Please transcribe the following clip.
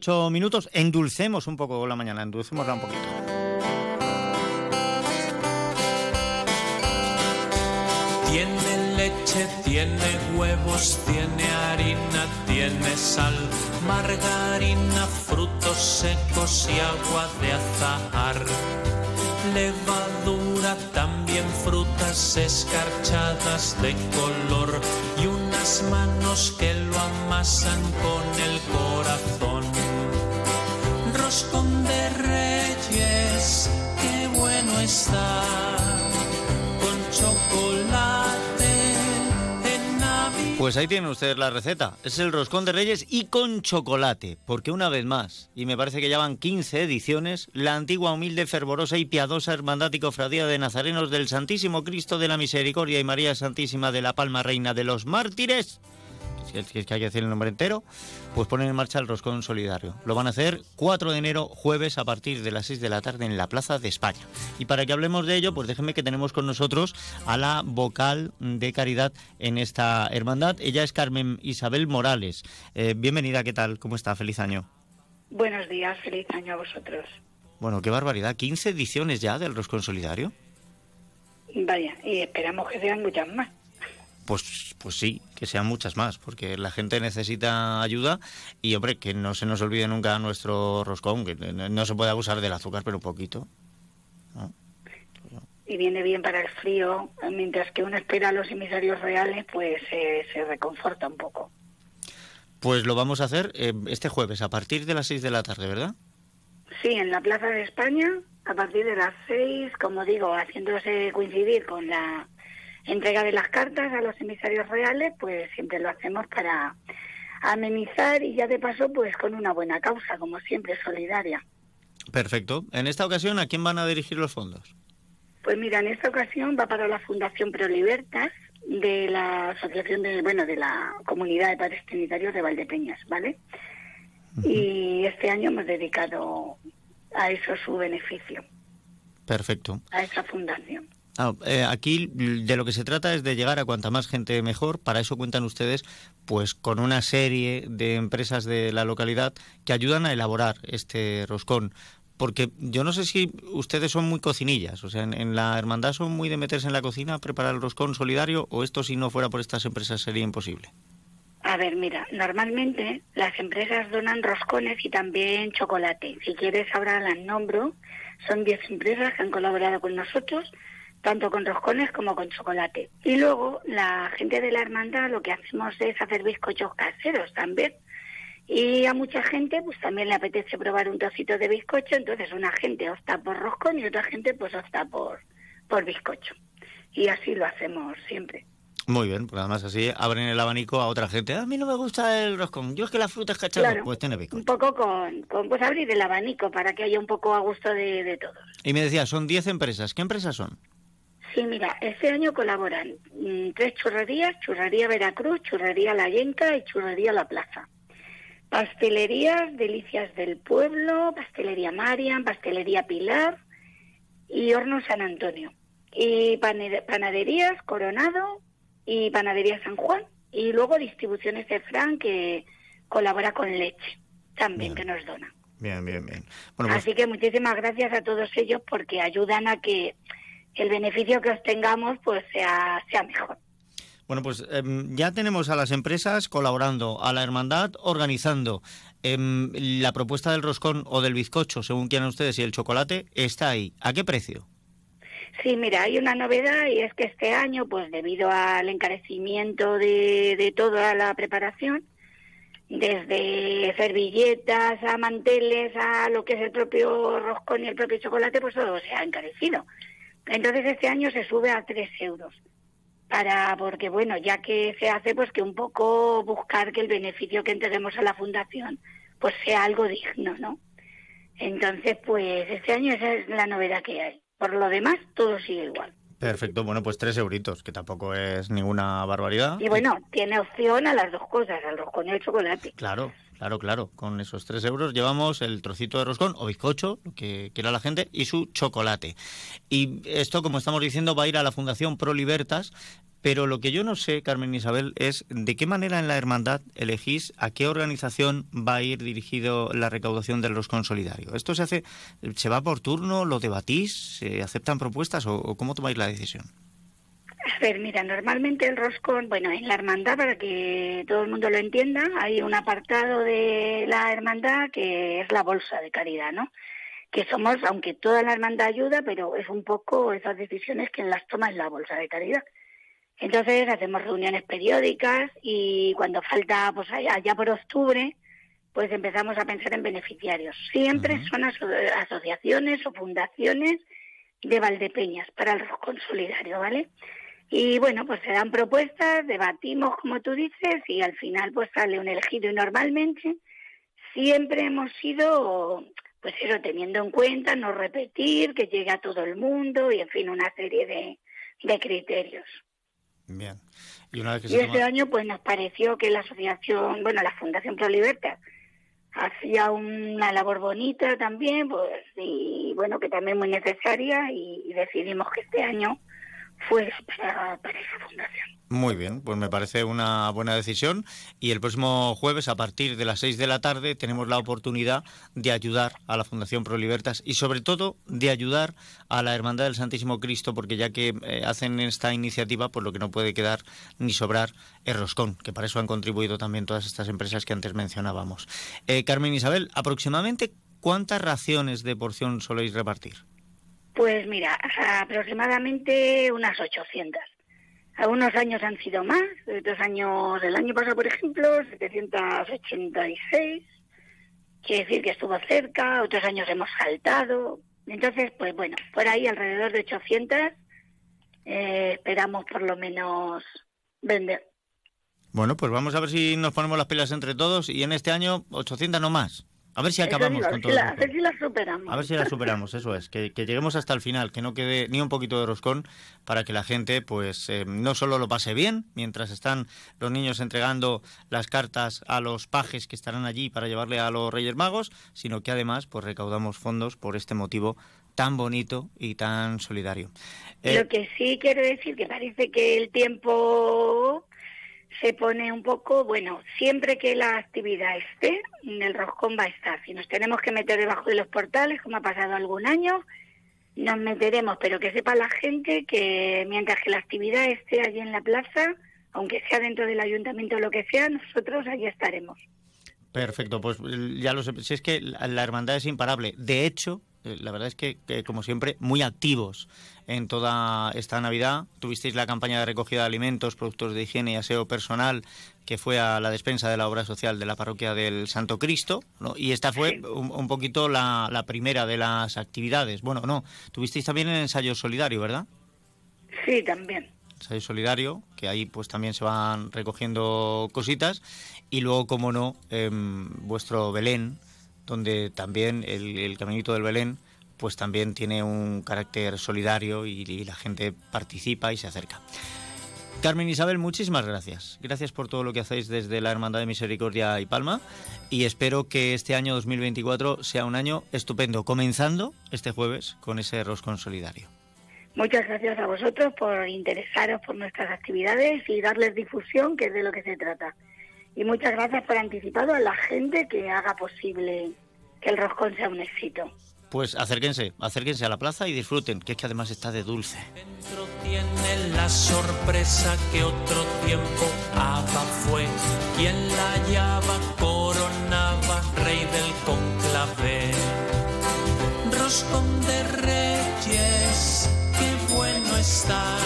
8 minutos, endulcemos un poco la mañana, endulcémosla un poquito. Tiene leche, tiene huevos, tiene harina, tiene sal, margarina, frutos secos y agua de azahar. Levadura, también frutas escarchadas de color y unas manos que lo amasan con el corazón. Roscón de reyes, qué bueno está, con chocolate en. Pues ahí tienen ustedes la receta. Es el roscón de reyes y con chocolate. Porque una vez más, y me parece que ya van 15 ediciones, la antigua, humilde, fervorosa y piadosa Hermandad y Cofradía de Nazarenos del Santísimo Cristo de la Misericordia y María Santísima de la Palma Reina de los Mártires si es que hay que decir el nombre entero, pues ponen en marcha el roscón solidario. Lo van a hacer 4 de enero, jueves, a partir de las 6 de la tarde en la Plaza de España. Y para que hablemos de ello, pues déjenme que tenemos con nosotros a la vocal de caridad en esta hermandad. Ella es Carmen Isabel Morales. Eh, bienvenida, ¿qué tal? ¿Cómo está? Feliz año. Buenos días, feliz año a vosotros. Bueno, qué barbaridad. ¿15 ediciones ya del roscón solidario? Vaya, y esperamos que sean muchas más. Pues, pues sí, que sean muchas más, porque la gente necesita ayuda y, hombre, que no se nos olvide nunca nuestro roscón, que no se puede abusar del azúcar, pero un poquito. ¿no? Y viene bien para el frío, mientras que uno espera a los emisarios reales, pues eh, se reconforta un poco. Pues lo vamos a hacer eh, este jueves, a partir de las 6 de la tarde, ¿verdad? Sí, en la Plaza de España, a partir de las seis, como digo, haciéndose coincidir con la entrega de las cartas a los emisarios reales, pues siempre lo hacemos para amenizar y ya de paso, pues con una buena causa, como siempre, solidaria. Perfecto. En esta ocasión, ¿a quién van a dirigir los fondos? Pues mira, en esta ocasión va para la Fundación Prolibertas de la Asociación de, bueno, de la Comunidad de Padres Trinitarios de Valdepeñas, ¿vale? Y este año hemos dedicado a eso su beneficio, Perfecto. a esa fundación. Ah, eh, aquí de lo que se trata es de llegar a cuanta más gente mejor. Para eso cuentan ustedes, pues, con una serie de empresas de la localidad que ayudan a elaborar este roscón. Porque yo no sé si ustedes son muy cocinillas, o sea, en, en la hermandad son muy de meterse en la cocina, preparar el roscón solidario, o esto si no fuera por estas empresas sería imposible. A ver, mira, normalmente las empresas donan roscones y también chocolate. Si quieres, ahora las nombro. Son 10 empresas que han colaborado con nosotros, tanto con roscones como con chocolate. Y luego, la gente de la hermandad lo que hacemos es hacer bizcochos caseros también. Y a mucha gente, pues también le apetece probar un trocito de bizcocho, entonces una gente opta por roscón y otra gente, pues opta por, por bizcocho. Y así lo hacemos siempre. Muy bien, pues además así abren el abanico a otra gente. A mí no me gusta el roscón, yo es que la fruta es cacharro, Claro. pues tiene bizcocho. Un poco con, con, pues abrir el abanico para que haya un poco a gusto de, de todos. Y me decía, son 10 empresas. ¿Qué empresas son? Sí, mira, este año colaboran mm, tres churrerías, Churrería Veracruz, Churrería La Yenca y Churrería La Plaza. Pastelerías, Delicias del Pueblo, Pastelería Marian, Pastelería Pilar y Horno San Antonio. Y panaderías Coronado y Panadería San Juan. Y luego distribuciones de Fran que colabora con leche también, Bien. que nos dona. Bien, bien, bien. Bueno, pues Así que muchísimas gracias a todos ellos porque ayudan a que el beneficio que obtengamos pues sea, sea mejor. Bueno, pues em, ya tenemos a las empresas colaborando, a la hermandad organizando. Em, la propuesta del roscón o del bizcocho, según quieran ustedes, y el chocolate está ahí. ¿A qué precio? Sí, mira, hay una novedad y es que este año, pues debido al encarecimiento de, de toda la preparación, desde servilletas a manteles a lo que es el propio roscón y el propio chocolate, pues todo se ha encarecido. Entonces este año se sube a 3 euros. Para, porque bueno, ya que se hace, pues que un poco buscar que el beneficio que entreguemos a la fundación, pues sea algo digno, ¿no? Entonces, pues este año esa es la novedad que hay. Por lo demás, todo sigue igual. Perfecto, bueno, pues tres euritos, que tampoco es ninguna barbaridad. Y bueno, tiene opción a las dos cosas, al roscón y al chocolate. Claro, claro, claro. Con esos tres euros llevamos el trocito de roscón o bizcocho, lo que quiera la gente, y su chocolate. Y esto, como estamos diciendo, va a ir a la Fundación Pro Libertas. Pero lo que yo no sé, Carmen Isabel, es de qué manera en la hermandad elegís a qué organización va a ir dirigido la recaudación del roscón solidario. ¿Esto se hace, se va por turno, lo debatís, se aceptan propuestas o, cómo tomáis la decisión? Ver, mira, normalmente el roscón, bueno, en la hermandad, para que todo el mundo lo entienda, hay un apartado de la hermandad que es la bolsa de caridad, ¿no? Que somos, aunque toda la hermandad ayuda, pero es un poco esas decisiones que las toma en la bolsa de caridad. Entonces hacemos reuniones periódicas y cuando falta, pues allá, por octubre, pues empezamos a pensar en beneficiarios. Siempre son asociaciones o fundaciones de Valdepeñas para el roscón solidario, ¿vale? Y bueno, pues se dan propuestas, debatimos como tú dices y al final pues sale un elegido y normalmente siempre hemos sido pues eso teniendo en cuenta no repetir, que llegue a todo el mundo y en fin una serie de, de criterios. Bien. Y, una vez que este año pues nos pareció que la asociación, bueno, la Fundación Pro Libertad hacía una labor bonita también, pues y bueno, que también muy necesaria y decidimos que este año para, esa fundación. Muy bien, pues me parece una buena decisión y el próximo jueves a partir de las 6 de la tarde tenemos la oportunidad de ayudar a la Fundación Pro Libertas y sobre todo de ayudar a la Hermandad del Santísimo Cristo porque ya que eh, hacen esta iniciativa pues lo que no puede quedar ni sobrar es roscón, que para eso han contribuido también todas estas empresas que antes mencionábamos. Eh, Carmen Isabel, aproximadamente ¿cuántas raciones de porción soléis repartir? Pues mira, aproximadamente unas 800. Algunos años han sido más, otros años, el año pasado, por ejemplo, 786, quiere decir que estuvo cerca, otros años hemos saltado. Entonces, pues bueno, por ahí alrededor de 800 eh, esperamos por lo menos vender. Bueno, pues vamos a ver si nos ponemos las pilas entre todos y en este año 800 no más. A ver si acabamos con todo. a ver si la superamos. A ver si la superamos, eso es. Que, lleguemos hasta el final, que no quede ni un poquito de roscón para que la gente, pues, eh, no solo lo pase bien mientras están los niños entregando las cartas a los pajes que estarán allí para llevarle a los Reyes Magos, sino que además, pues, recaudamos fondos por este motivo tan bonito y tan solidario. Lo eh, que sí quiero decir que parece que el tiempo se pone un poco, bueno, siempre que la actividad esté, el roscón va a estar. Si nos tenemos que meter debajo de los portales, como ha pasado algún año, nos meteremos, pero que sepa la gente que mientras que la actividad esté allí en la plaza, aunque sea dentro del ayuntamiento o lo que sea, nosotros allí estaremos. Perfecto, pues ya lo sé, si es que la hermandad es imparable. De hecho, la verdad es que, como siempre, muy activos en toda esta Navidad. Tuvisteis la campaña de recogida de alimentos, productos de higiene y aseo personal, que fue a la despensa de la obra social de la parroquia del Santo Cristo, y esta fue un, poquito la, primera de las actividades. Bueno, no, tuvisteis también el ensayo solidario, ¿verdad? Sí, también. Ensayo solidario, que ahí pues también se van recogiendo cositas, y luego, como no, em, vuestro Belén, donde también el, Caminito del Belén pues también tiene un carácter solidario y, la gente participa y se acerca. Carmen Isabel, muchísimas gracias. Gracias por todo lo que hacéis desde la Hermandad de Misericordia y Palma y espero que este año 2024 sea un año estupendo, comenzando este jueves con ese roscón solidario. Muchas gracias a vosotros por interesaros por nuestras actividades y darles difusión, que es de lo que se trata y muchas gracias por anticipado a la gente que haga posible que el roscón sea un éxito. Pues acérquense, acérquense a la plaza y disfruten, que es que además está de dulce. Dentro tiene la sorpresa que otro tiempo Abba fue quien la hallaba, coronaba, rey del conclave. Roscón de reyes, qué bueno está